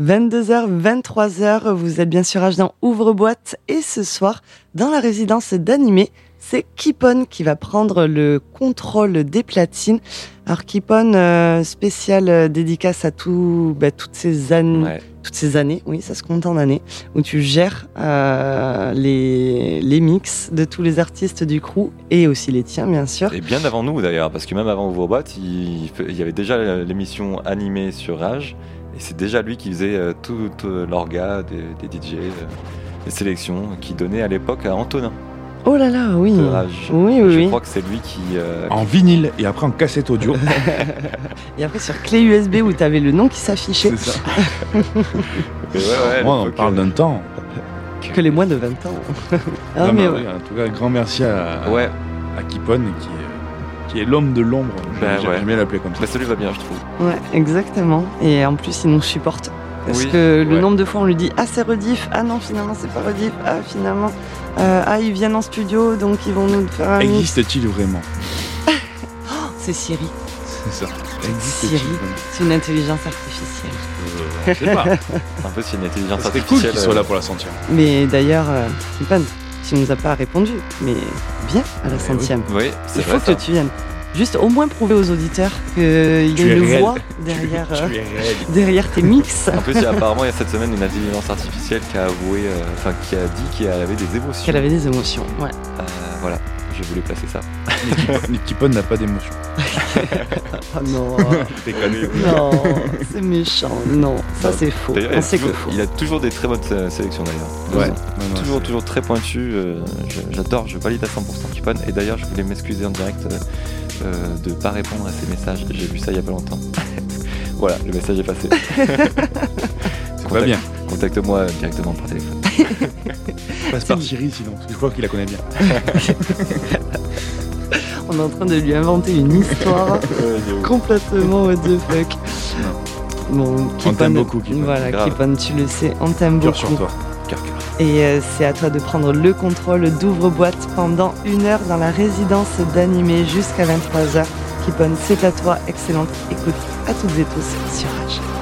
22h, 23h, vous êtes bien sûr H dans Ouvre-boîte et ce soir, dans la résidence d'animé, c'est Kipon qui va prendre le contrôle des platines. Alors Kipon, euh, spécial dédicace à tout, bah, toutes ces années, Ouais. toutes ces années, oui, ça se compte en années, où tu gères euh, les, les mix de tous les artistes du crew et aussi les tiens, bien sûr. Et bien avant nous d'ailleurs, parce que même avant Ouvre-Boîte, il, il y avait déjà l'émission animée sur Rage, et c'est déjà lui qui faisait euh, tout, tout l'orga des, des DJ, euh, les sélections, qui donnait à l'époque à Antonin Oh là là, oui. Rage. Oui, oui, Je oui. crois que c'est lui qui. euh, En vinyle et après en cassette audio. Et après sur clé USB où tu avais le nom qui s'affichait, C'est ça. ouais, ouais, Moi, on parle d'un temps. que les moins de 20 ans. ah, Non, mais mais ouais. oui, En tout cas, un grand merci à, Ouais, à Kipon qui est, qui est l'homme de l'ombre. Bah J'aime ouais. j'aime bien l'appeler comme ça. bah, ça lui va bien, je trouve. Ouais, exactement. Et en plus, il nous supporte. Parce Oui, que le ouais. nombre de fois on lui dit Ah, c'est rediff. Ah non, finalement, c'est pas rediff. Ah, finalement. euh, ah, ils viennent en studio, donc ils vont nous faire un. Existe-t-il vraiment? Oh, c'est Siri. C'est ça. Siri. C'est une intelligence artificielle. Euh, Je sais pas. Un peu, c'est une intelligence C'était cool artificielle. qu'il soit euh, là pour la sentir. Mais d'ailleurs, euh, tu nous as pas répondu. Mais viens à la oui. centième. Oui, c'est Il vrai. faut que ça. tu viennes. Juste au moins prouver aux auditeurs qu'il y a une réel. voix derrière, euh, Tu derrière tes mix. En plus, il y a- apparemment, il y a cette semaine une intelligence artificielle qui a avoué, euh, enfin, qui a dit qu'elle avait des émotions. Qu'elle avait des émotions. Ouais. Euh, voilà, je voulais placer ça. Mais Kipon n'a pas d'émotion. Oh non. Déconné. Non, c'est méchant. Non, ça Non. c'est faux. D'ailleurs, il, On a sait que toujours- faux. il a toujours des très bonnes sélections d'ailleurs. Ouais. Toujours. Non, non, toujours, toujours très pointu. euh, J'adore, je valide à 100% Kipon. Et d'ailleurs, je voulais m'excuser en direct euh, euh, de pas répondre à ces messages. J'ai vu ça il y a pas longtemps. voilà, le message est passé. C'est pas bien. Contacte-moi directement par téléphone. Passe par Siri sinon. parce que Je crois qu'il la connaît bien. On est en train de lui inventer une histoire complètement what the fuck. Bon, Kipon, t'aime beaucoup. Voilà. Kipon, tu le sais, on t'aime beaucoup. sur toi. Cœur, cœur. Et euh, c'est à toi de prendre le contrôle d'ouvre-boîte pendant une heure dans la résidence d'animé jusqu'à 23h. Kipon, c'est à toi. Excellente écoute à toutes et tous sur Rage.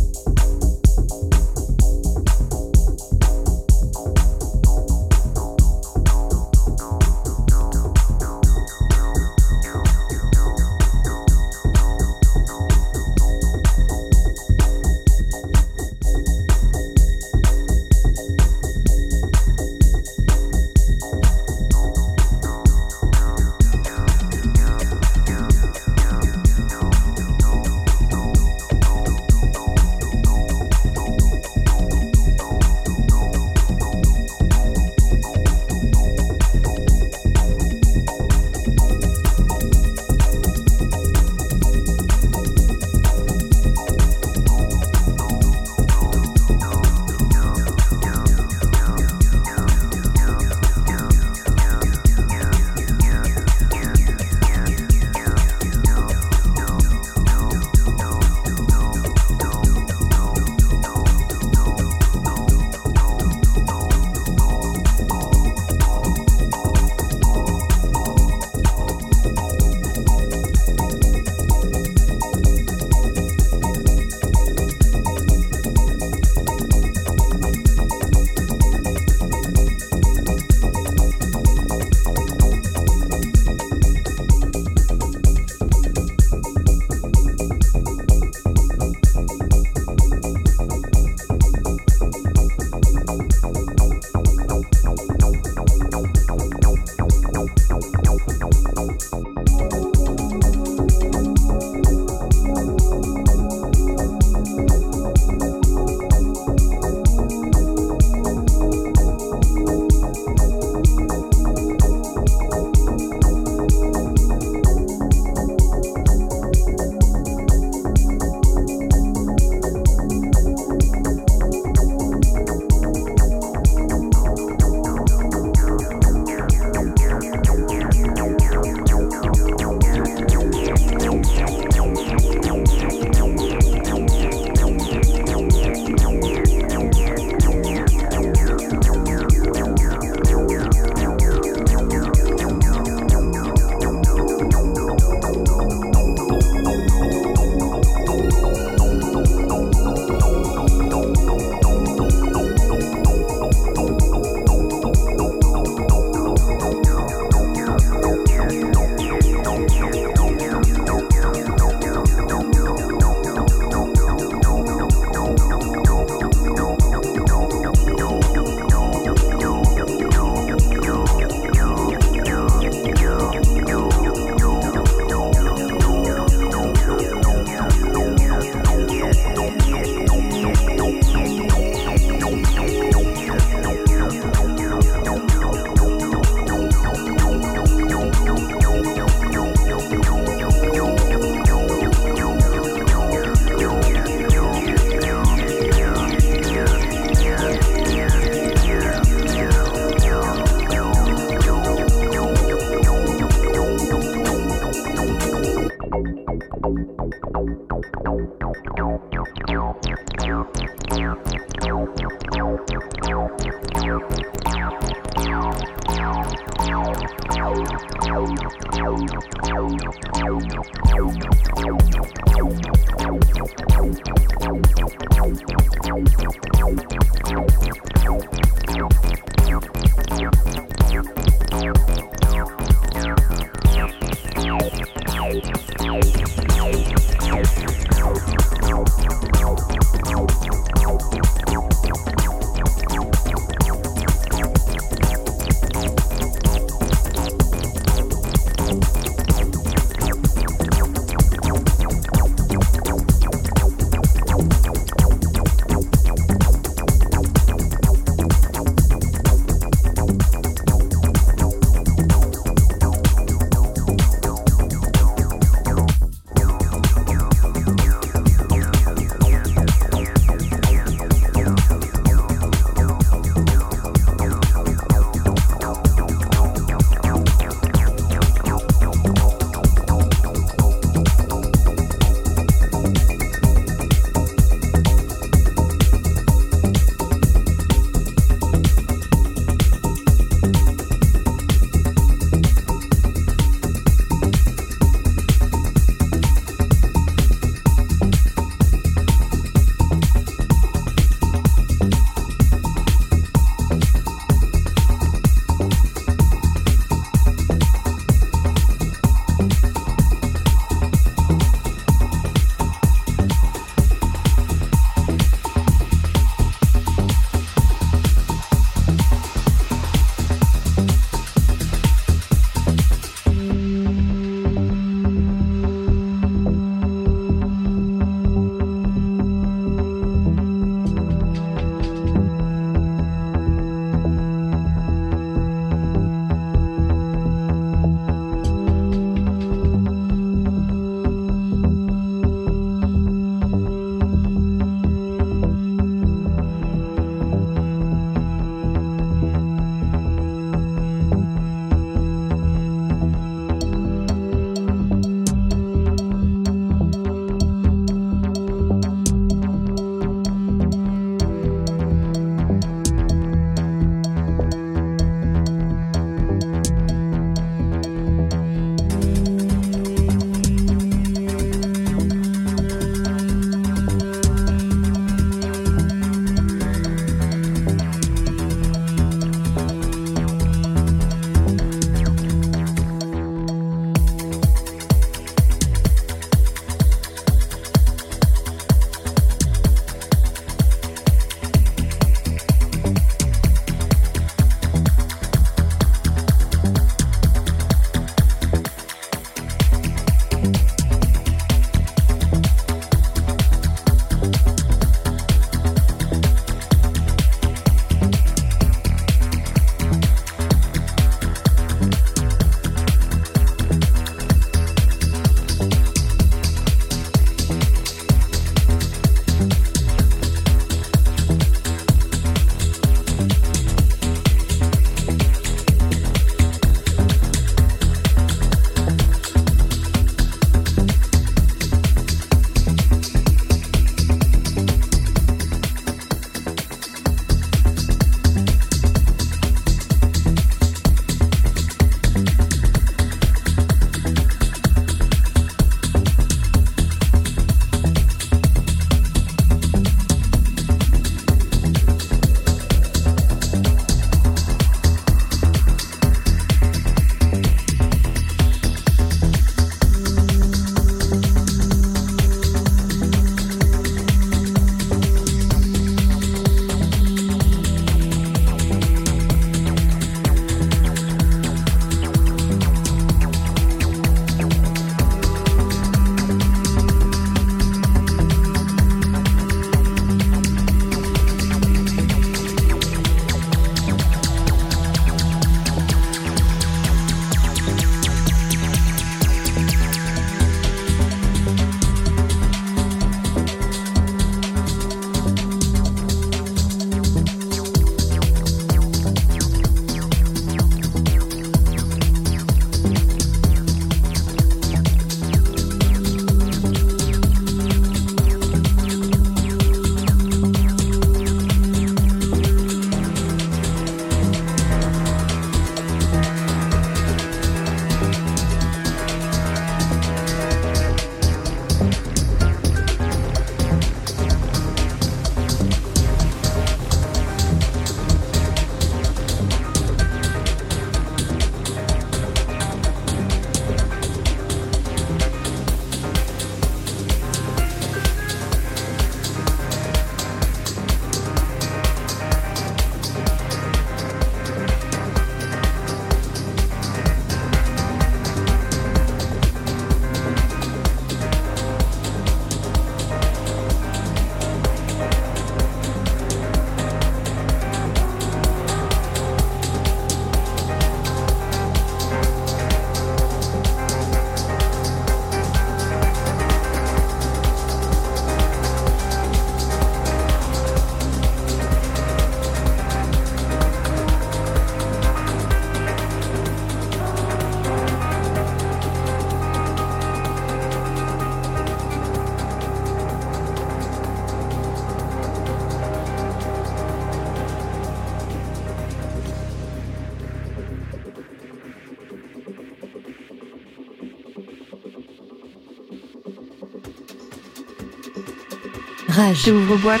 Rage. Ouvre-boîte.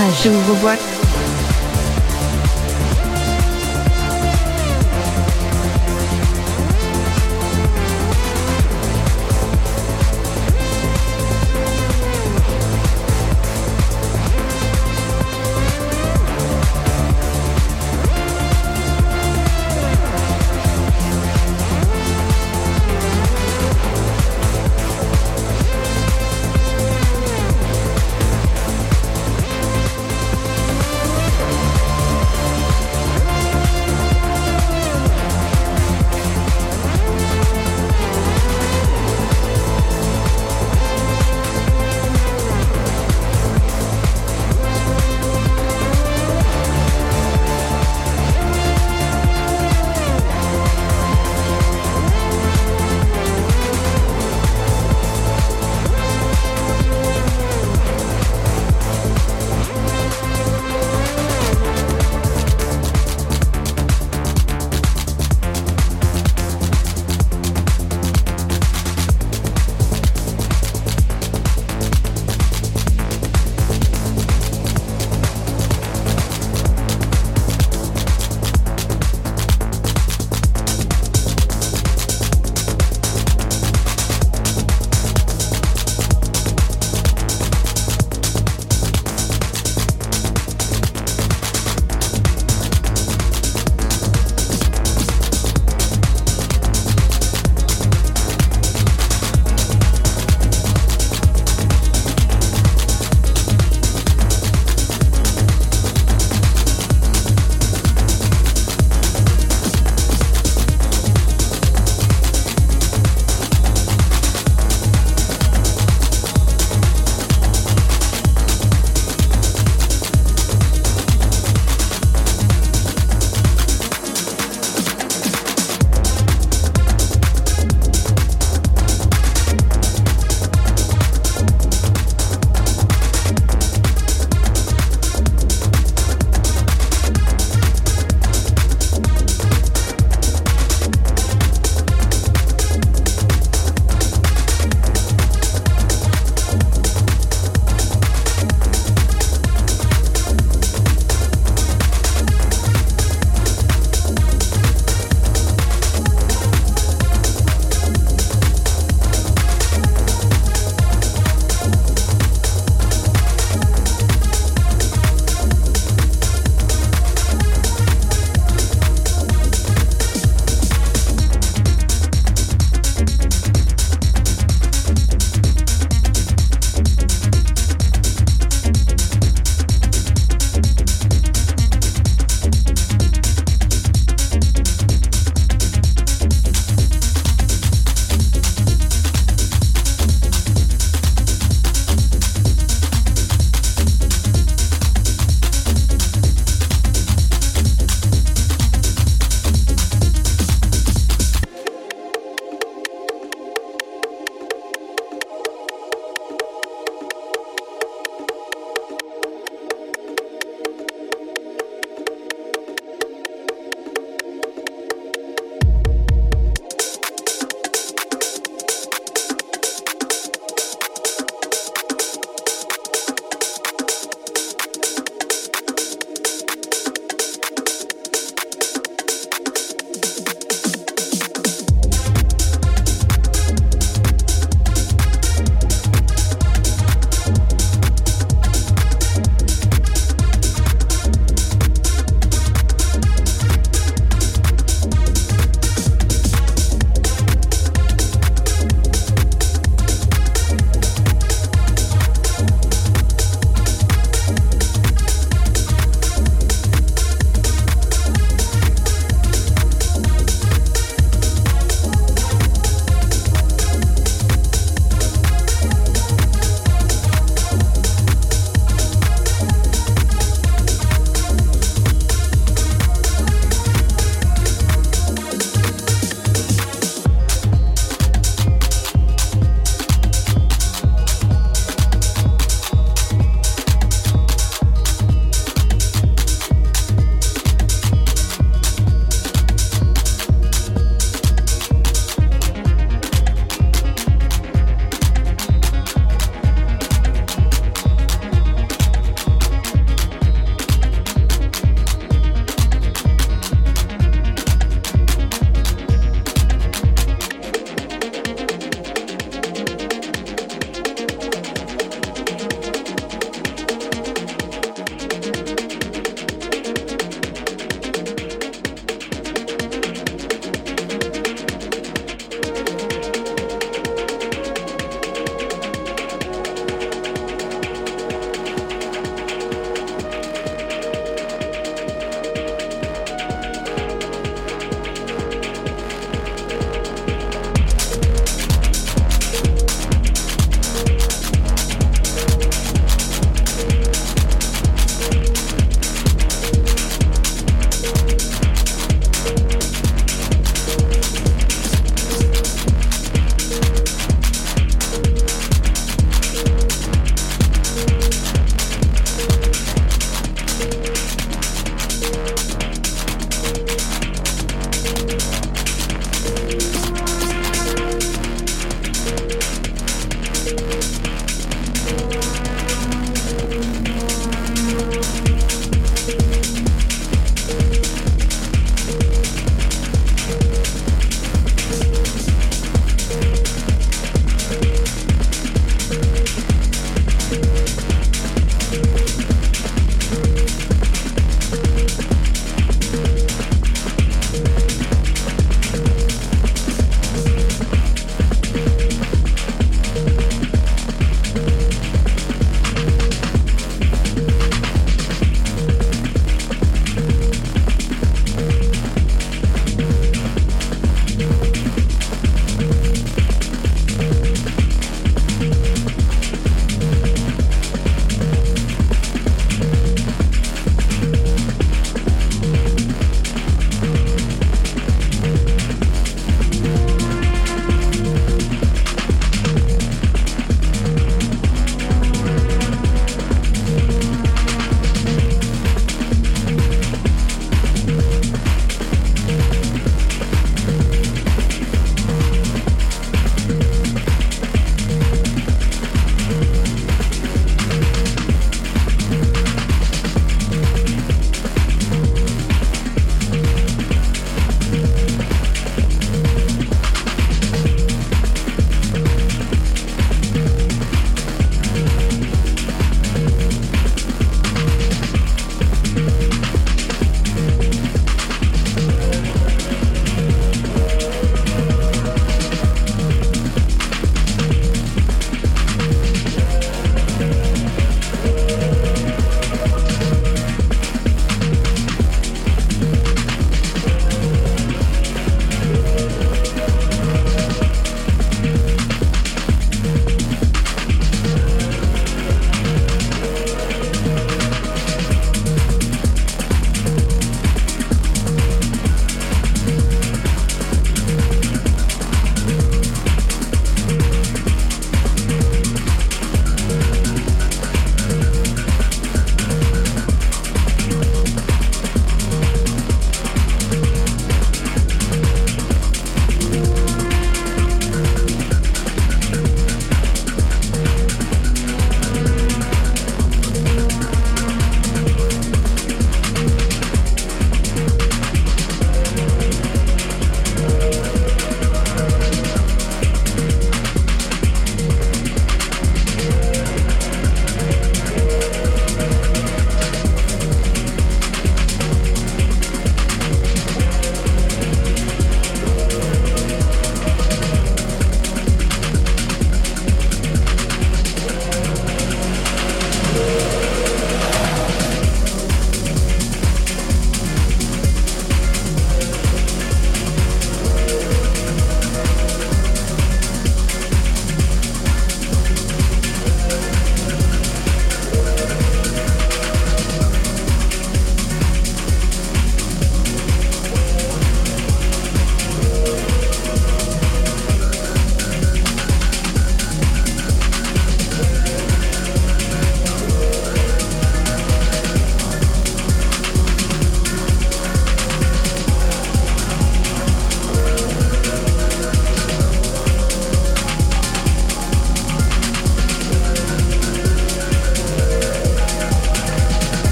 Rage ouvre-boîte.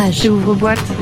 Rage. Ouvre-boîte.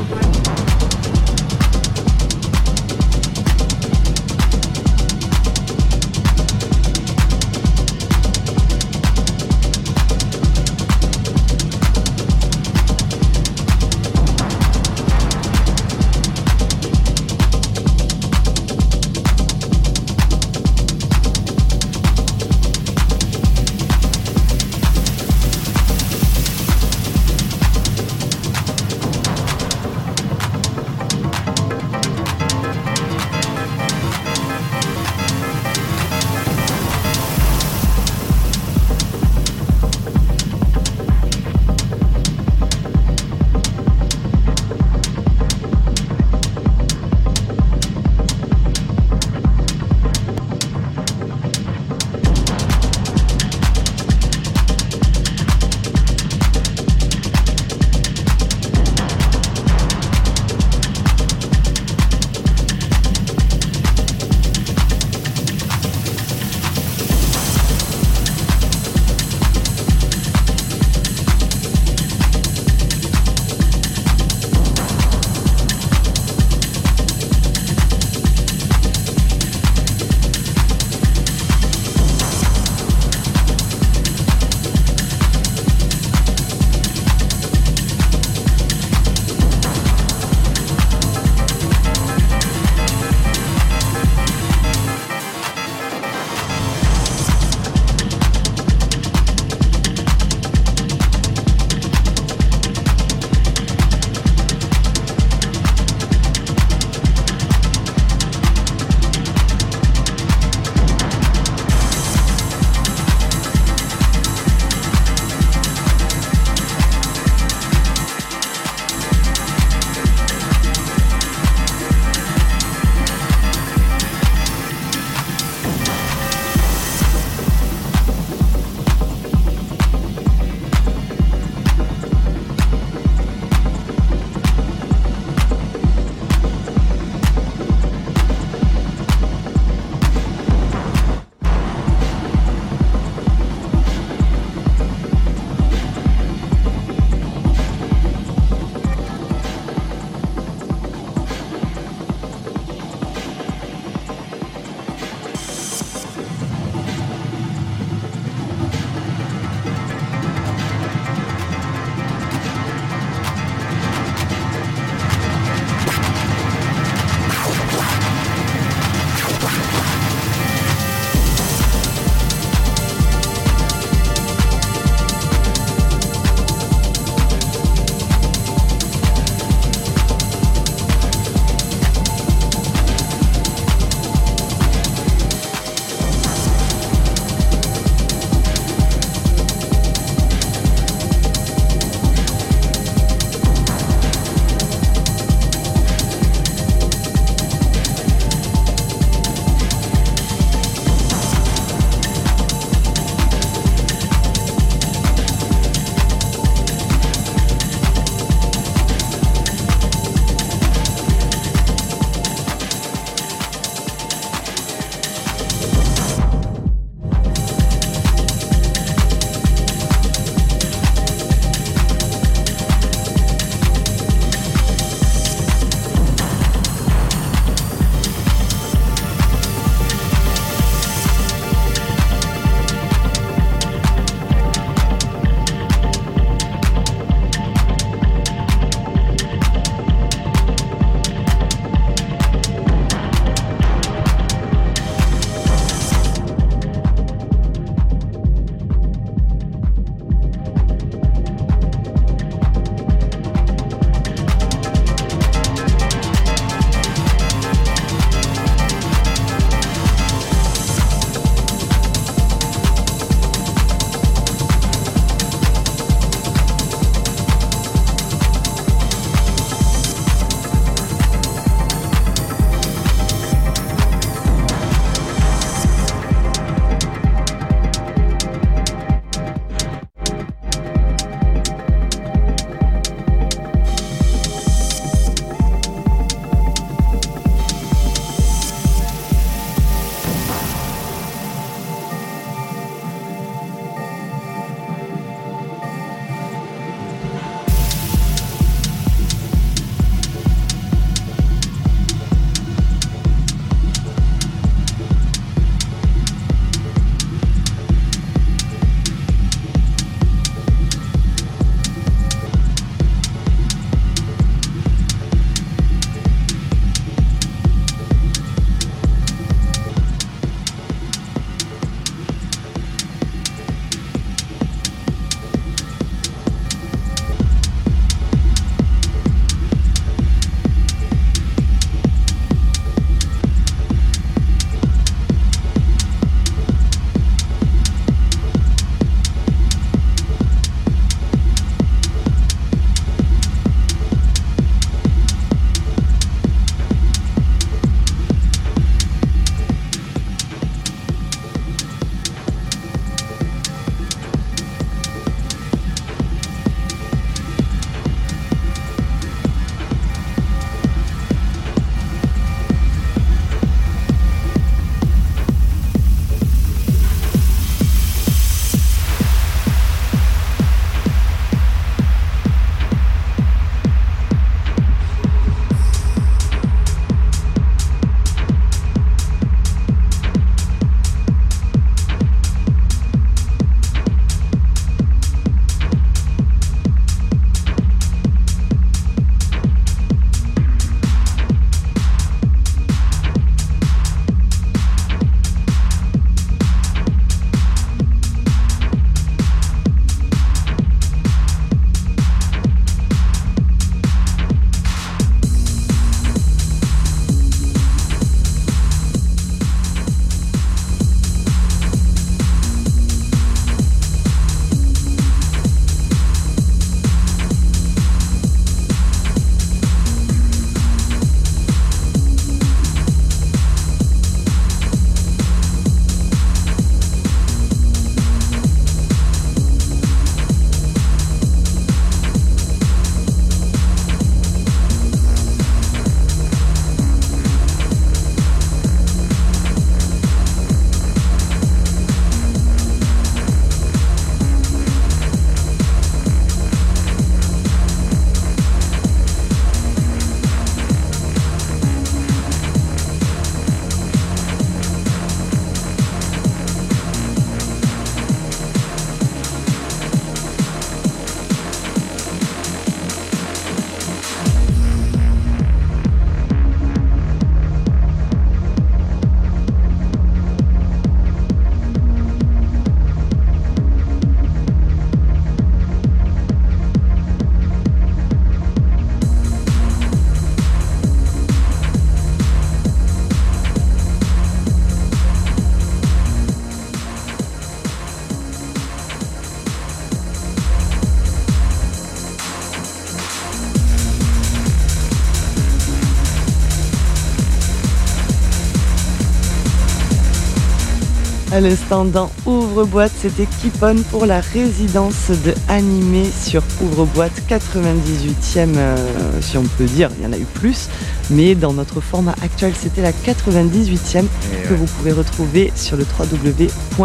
À l'instant dans Ouvre-boîte, c'était Kipon pour la résidence de animé sur Ouvre-boîte 98e, euh, si on peut dire, il y en a eu plus, mais dans notre format actuel, c'était la 98e que vous pouvez retrouver sur le www.rage.fr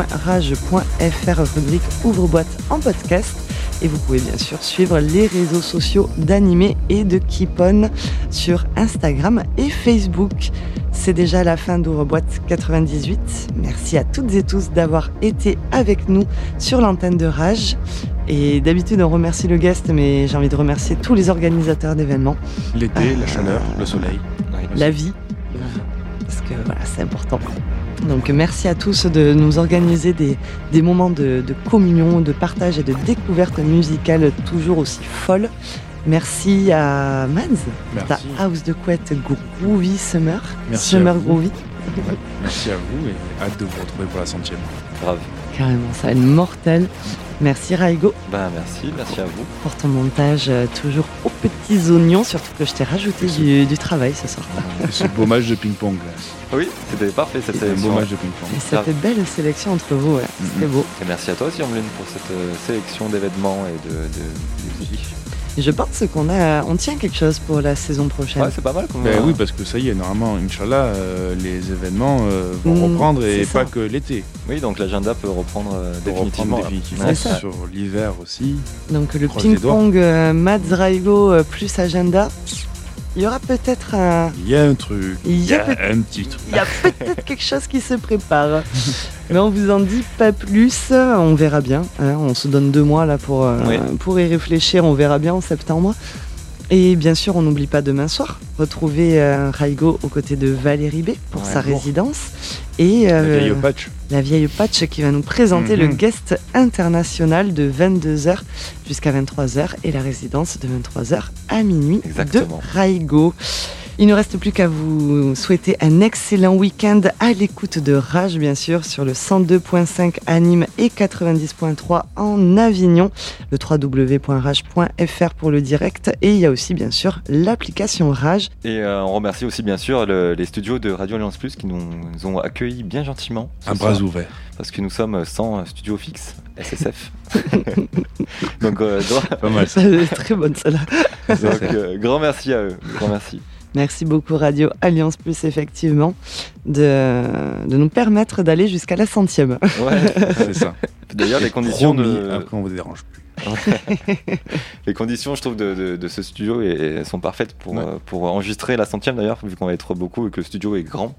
rubrique Ouvre-boîte en podcast. Et vous pouvez bien sûr suivre les réseaux sociaux d'Animé et de Kipon sur Instagram et Facebook. C'est déjà la fin d'Ouvre-boîte 98. Merci à toutes et tous d'avoir été avec nous sur l'antenne de Rage. Et d'habitude, on remercie le guest, mais j'ai envie de remercier tous les organisateurs d'événements. L'été, la chaleur, le soleil. La vie. Parce que voilà, c'est important. Donc merci à tous de nous organiser des, des moments de, de, communion, de partage et de découverte musicale toujours aussi folles. Merci à Mads, ta house de couette Groovy Summer. Merci Summer Groovy. Ouais, merci à vous et hâte de vous retrouver pour la centième. Grave. Carrément, ça va être mortel. Merci Raigo. Bah merci, merci à vous. Pour ton montage euh, toujours aux petits oignons, surtout que je t'ai rajouté du, du, travail ce soir. Ce beau match de ping-pong. Oui, c'était parfait cette sélection. Un beau match de ping-pong. Et cette belle sélection entre vous, ouais. Mm-hmm. c'était beau. Et merci à toi aussi Ambline pour cette euh, sélection d'événements et de, de musique. Et je pense qu'on a, on tient quelque chose pour la saison prochaine. Ouais, c'est pas mal. Comme ben oui, parce que ça y est, normalement, Inch'Allah, euh, les événements euh, vont mmh, reprendre et pas que l'été. Oui, donc l'agenda peut reprendre euh, définitivement. Reprendre définitivement sur l'hiver aussi. Donc le ping-pong euh, Mads Raigo plus agenda. Il y aura peut-être un. Il y a un truc. Il y a, a un petit truc. Il y a peut-être quelque chose qui se prépare. Mais on vous en dit pas plus. On verra bien. Hein. On se donne deux mois là pour, euh, pour y réfléchir. On verra bien en septembre. Et bien sûr, on n'oublie pas demain soir, retrouver euh, Raigo aux côtés de Valérie B pour Ouais, sa bon. résidence. Et La euh, vieille au patch. la vieille Patch qui va nous présenter Mhm. le guest international de 22h jusqu'à 23h et la résidence de 23h à minuit Exactement. de Raigo. Il ne reste plus qu'à vous souhaiter un excellent week-end à l'écoute de Rage, bien sûr, sur le 102.5 à Nîmes et 90.3 en Avignon, le www.rage.fr pour le direct. Et il y a aussi, bien sûr, l'application Rage. Et euh, on remercie aussi bien sûr le- les studios de Radio Alliance Plus qui nous, nous ont accueillis bien gentiment. Un soir, bras ouvert. Parce que nous sommes sans studio fixe, SSF. donc, euh, grand, Pas mal ça. Très bonne celle-là. donc, euh, grand merci à eux. Grand merci. Merci beaucoup Radio Alliance Plus, effectivement, de, de nous permettre d'aller jusqu'à la centième. Ouais. C'est ça. D'ailleurs, les conditions Promis, de, Après, on vous dérange plus. les conditions, je trouve, de, de- de ce studio et- et sont parfaites pour, Ouais. euh, pour enregistrer la centième d'ailleurs, vu qu'on va être beaucoup et que le studio est grand.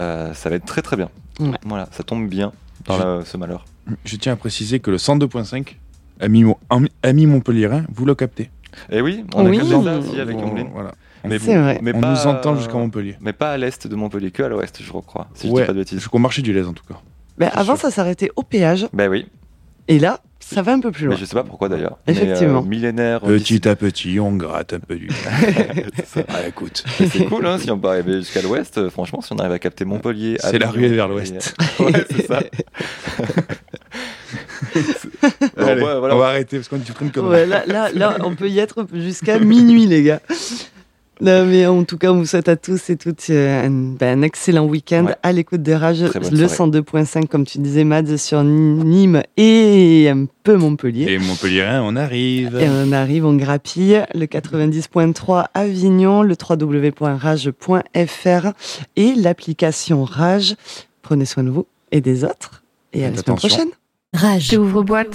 Euh, ça va être très très bien. Ouais. Voilà, ça tombe bien dans Je- la- ce malheur. Je tiens à préciser que le 102.5, ami, Mon- ami- Montpellierin, vous le captez. Et oui, on Oui. a capté ça aussi avec On-. Voilà. Mais, C'est vrai. mais on pas, nous entend euh, jusqu'à Montpellier. Mais pas à l'est de Montpellier, que à l'ouest, je crois. Si je dis pas de bêtises. Jusqu'au marché du lait, en tout cas. C'est avant, sûr. ça s'arrêtait au péage. Ben oui, Et là, ça va un peu plus mais loin. je sais pas pourquoi d'ailleurs. Effectivement. Mais, euh, millénaire. Petit à petit, on gratte un peu du. Ah, écoute. Mais c'est cool, hein, si on peut arriver jusqu'à l'ouest. euh, Franchement, si on arrive à capter Montpellier. C'est la ruée vers et- l'ouest. ouais, c'est ça. Bon, Allez, ouais, voilà. On va arrêter parce qu'on dit trop de conneries. Ouais, là, là, là, on peut y être jusqu'à minuit, les gars. Non, mais en tout cas, on vous souhaite à tous et toutes euh, un, ben, un excellent week-end Ouais. à l'écoute de Rage, le soirée. 102.5, comme tu disais, Mads, sur Nîmes et un peu Montpellier. Et Montpellierin, on arrive. Et on arrive, on grappille le 90.3 Avignon, le www.rage.fr et l'application Rage. Prenez soin de vous et des autres. Et à la semaine prochaine. Rage. T'ouvres boîte.